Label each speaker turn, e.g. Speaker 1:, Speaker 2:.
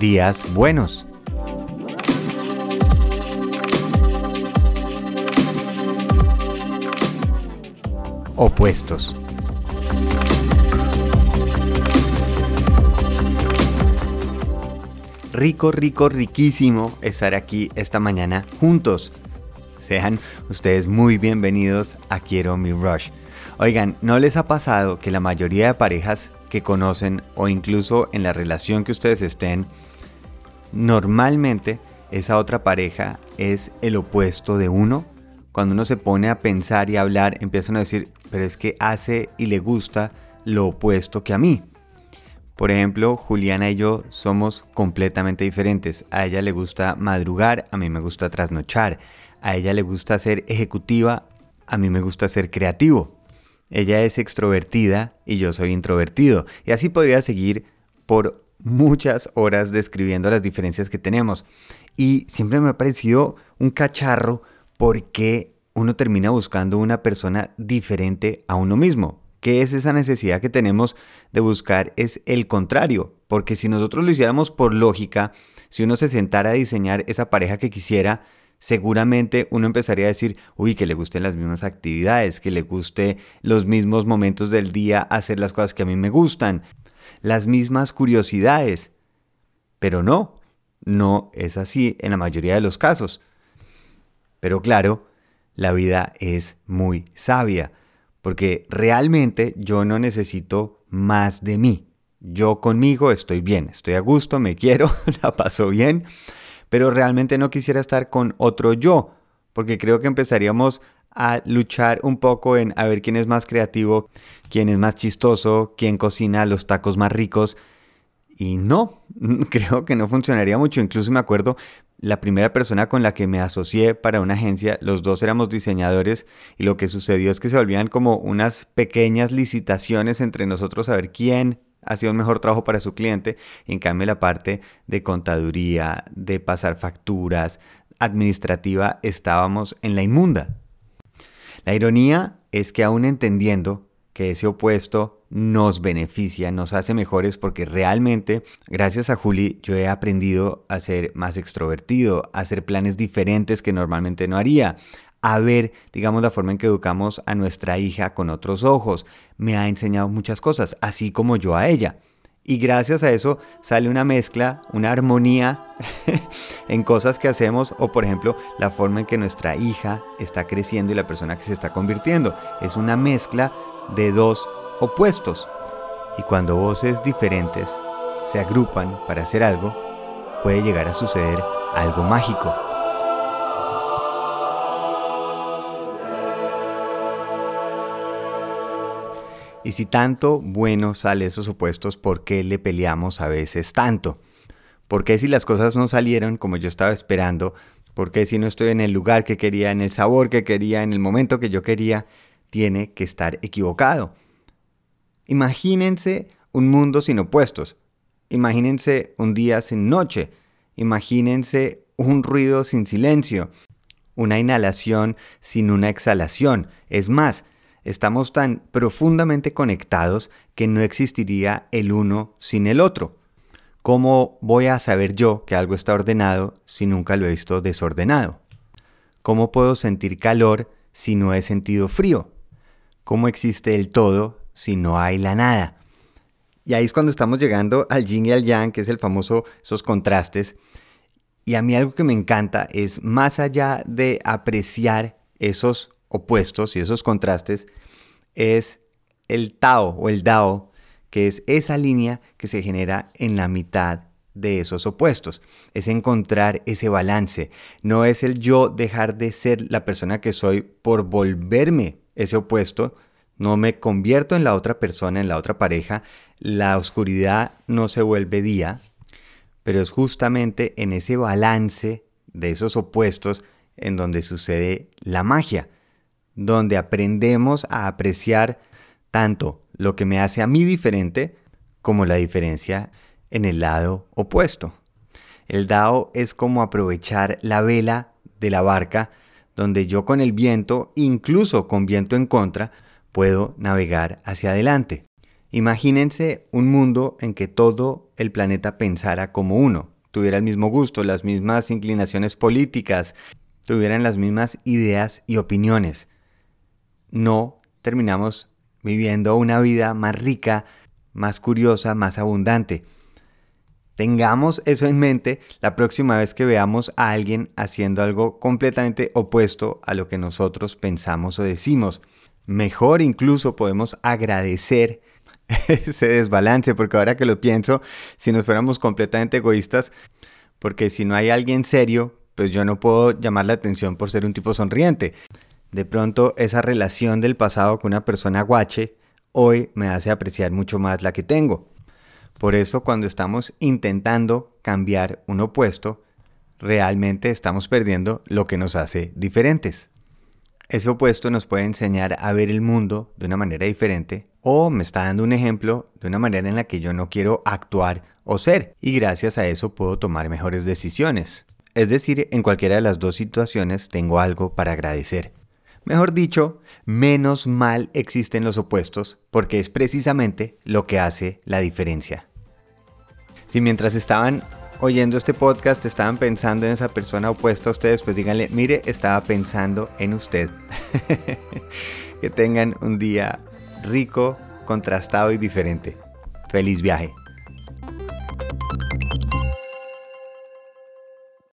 Speaker 1: días buenos. Opuestos. Rico, rico, riquísimo estar aquí esta mañana juntos. Sean ustedes muy bienvenidos a Quiero mi Rush. Oigan, ¿no les ha pasado que la mayoría de parejas que conocen o incluso en la relación que ustedes estén, normalmente esa otra pareja es el opuesto de uno? Cuando uno se pone a pensar y hablar, empiezan a decir, pero es que hace y le gusta lo opuesto que a mí. Por ejemplo, Juliana y yo somos completamente diferentes. A ella le gusta madrugar, a mí me gusta trasnochar. A ella le gusta ser ejecutiva, a mí me gusta ser creativo. Ella es extrovertida y yo soy introvertido. Y así podría seguir por muchas horas describiendo las diferencias que tenemos. Y siempre me ha parecido un cacharro porque uno termina buscando una persona diferente a uno mismo. ¿Qué es esa necesidad que tenemos de buscar? Es el contrario, porque si nosotros lo hiciéramos por lógica, si uno se sentara a diseñar esa pareja que quisiera, seguramente uno empezaría a decir, uy, que le gusten las mismas actividades, que le guste los mismos momentos del día hacer las cosas que a mí me gustan, las mismas curiosidades. Pero no, no es así en la mayoría de los casos. Pero claro, la vida es muy sabia, porque realmente yo no necesito más de mí. Yo conmigo estoy bien, estoy a gusto, me quiero, la paso bien pero realmente no quisiera estar con otro yo, porque creo que empezaríamos a luchar un poco en a ver quién es más creativo, quién es más chistoso, quién cocina los tacos más ricos. Y no, creo que no funcionaría mucho. Incluso me acuerdo la primera persona con la que me asocié para una agencia, los dos éramos diseñadores y lo que sucedió es que se volvían como unas pequeñas licitaciones entre nosotros a ver quién hacía un mejor trabajo para su cliente. En cambio, la parte de contaduría, de pasar facturas, administrativa, estábamos en la inmunda. La ironía es que aún entendiendo que ese opuesto nos beneficia, nos hace mejores porque realmente, gracias a Juli, yo he aprendido a ser más extrovertido, a hacer planes diferentes que normalmente no haría, a ver, digamos, la forma en que educamos a nuestra hija con otros ojos. Me ha enseñado muchas cosas, así como yo a ella. Y gracias a eso sale una mezcla, una armonía en cosas que hacemos o por ejemplo la forma en que nuestra hija está creciendo y la persona que se está convirtiendo. Es una mezcla de dos opuestos. Y cuando voces diferentes se agrupan para hacer algo, puede llegar a suceder algo mágico. Y si tanto bueno sale esos opuestos, ¿por qué le peleamos a veces tanto? ¿Por qué si las cosas no salieron como yo estaba esperando? ¿Por qué si no estoy en el lugar que quería, en el sabor que quería, en el momento que yo quería, tiene que estar equivocado? Imagínense un mundo sin opuestos. Imagínense un día sin noche. Imagínense un ruido sin silencio. Una inhalación sin una exhalación. Es más, Estamos tan profundamente conectados que no existiría el uno sin el otro. ¿Cómo voy a saber yo que algo está ordenado si nunca lo he visto desordenado? ¿Cómo puedo sentir calor si no he sentido frío? ¿Cómo existe el todo si no hay la nada? Y ahí es cuando estamos llegando al yin y al yang, que es el famoso esos contrastes. Y a mí algo que me encanta es más allá de apreciar esos opuestos y esos contrastes es el Tao o el Dao, que es esa línea que se genera en la mitad de esos opuestos. Es encontrar ese balance. No es el yo dejar de ser la persona que soy por volverme ese opuesto. No me convierto en la otra persona, en la otra pareja. La oscuridad no se vuelve día. Pero es justamente en ese balance de esos opuestos en donde sucede la magia donde aprendemos a apreciar tanto lo que me hace a mí diferente como la diferencia en el lado opuesto. El Dao es como aprovechar la vela de la barca donde yo con el viento, incluso con viento en contra, puedo navegar hacia adelante. Imagínense un mundo en que todo el planeta pensara como uno, tuviera el mismo gusto, las mismas inclinaciones políticas, tuvieran las mismas ideas y opiniones. No terminamos viviendo una vida más rica, más curiosa, más abundante. Tengamos eso en mente la próxima vez que veamos a alguien haciendo algo completamente opuesto a lo que nosotros pensamos o decimos. Mejor incluso podemos agradecer ese desbalance, porque ahora que lo pienso, si nos fuéramos completamente egoístas, porque si no hay alguien serio, pues yo no puedo llamar la atención por ser un tipo sonriente. De pronto esa relación del pasado con una persona guache hoy me hace apreciar mucho más la que tengo. Por eso cuando estamos intentando cambiar un opuesto, realmente estamos perdiendo lo que nos hace diferentes. Ese opuesto nos puede enseñar a ver el mundo de una manera diferente o me está dando un ejemplo de una manera en la que yo no quiero actuar o ser y gracias a eso puedo tomar mejores decisiones. Es decir, en cualquiera de las dos situaciones tengo algo para agradecer. Mejor dicho, menos mal existen los opuestos porque es precisamente lo que hace la diferencia. Si mientras estaban oyendo este podcast estaban pensando en esa persona opuesta a ustedes, pues díganle, mire, estaba pensando en usted. que tengan un día rico, contrastado y diferente. Feliz viaje.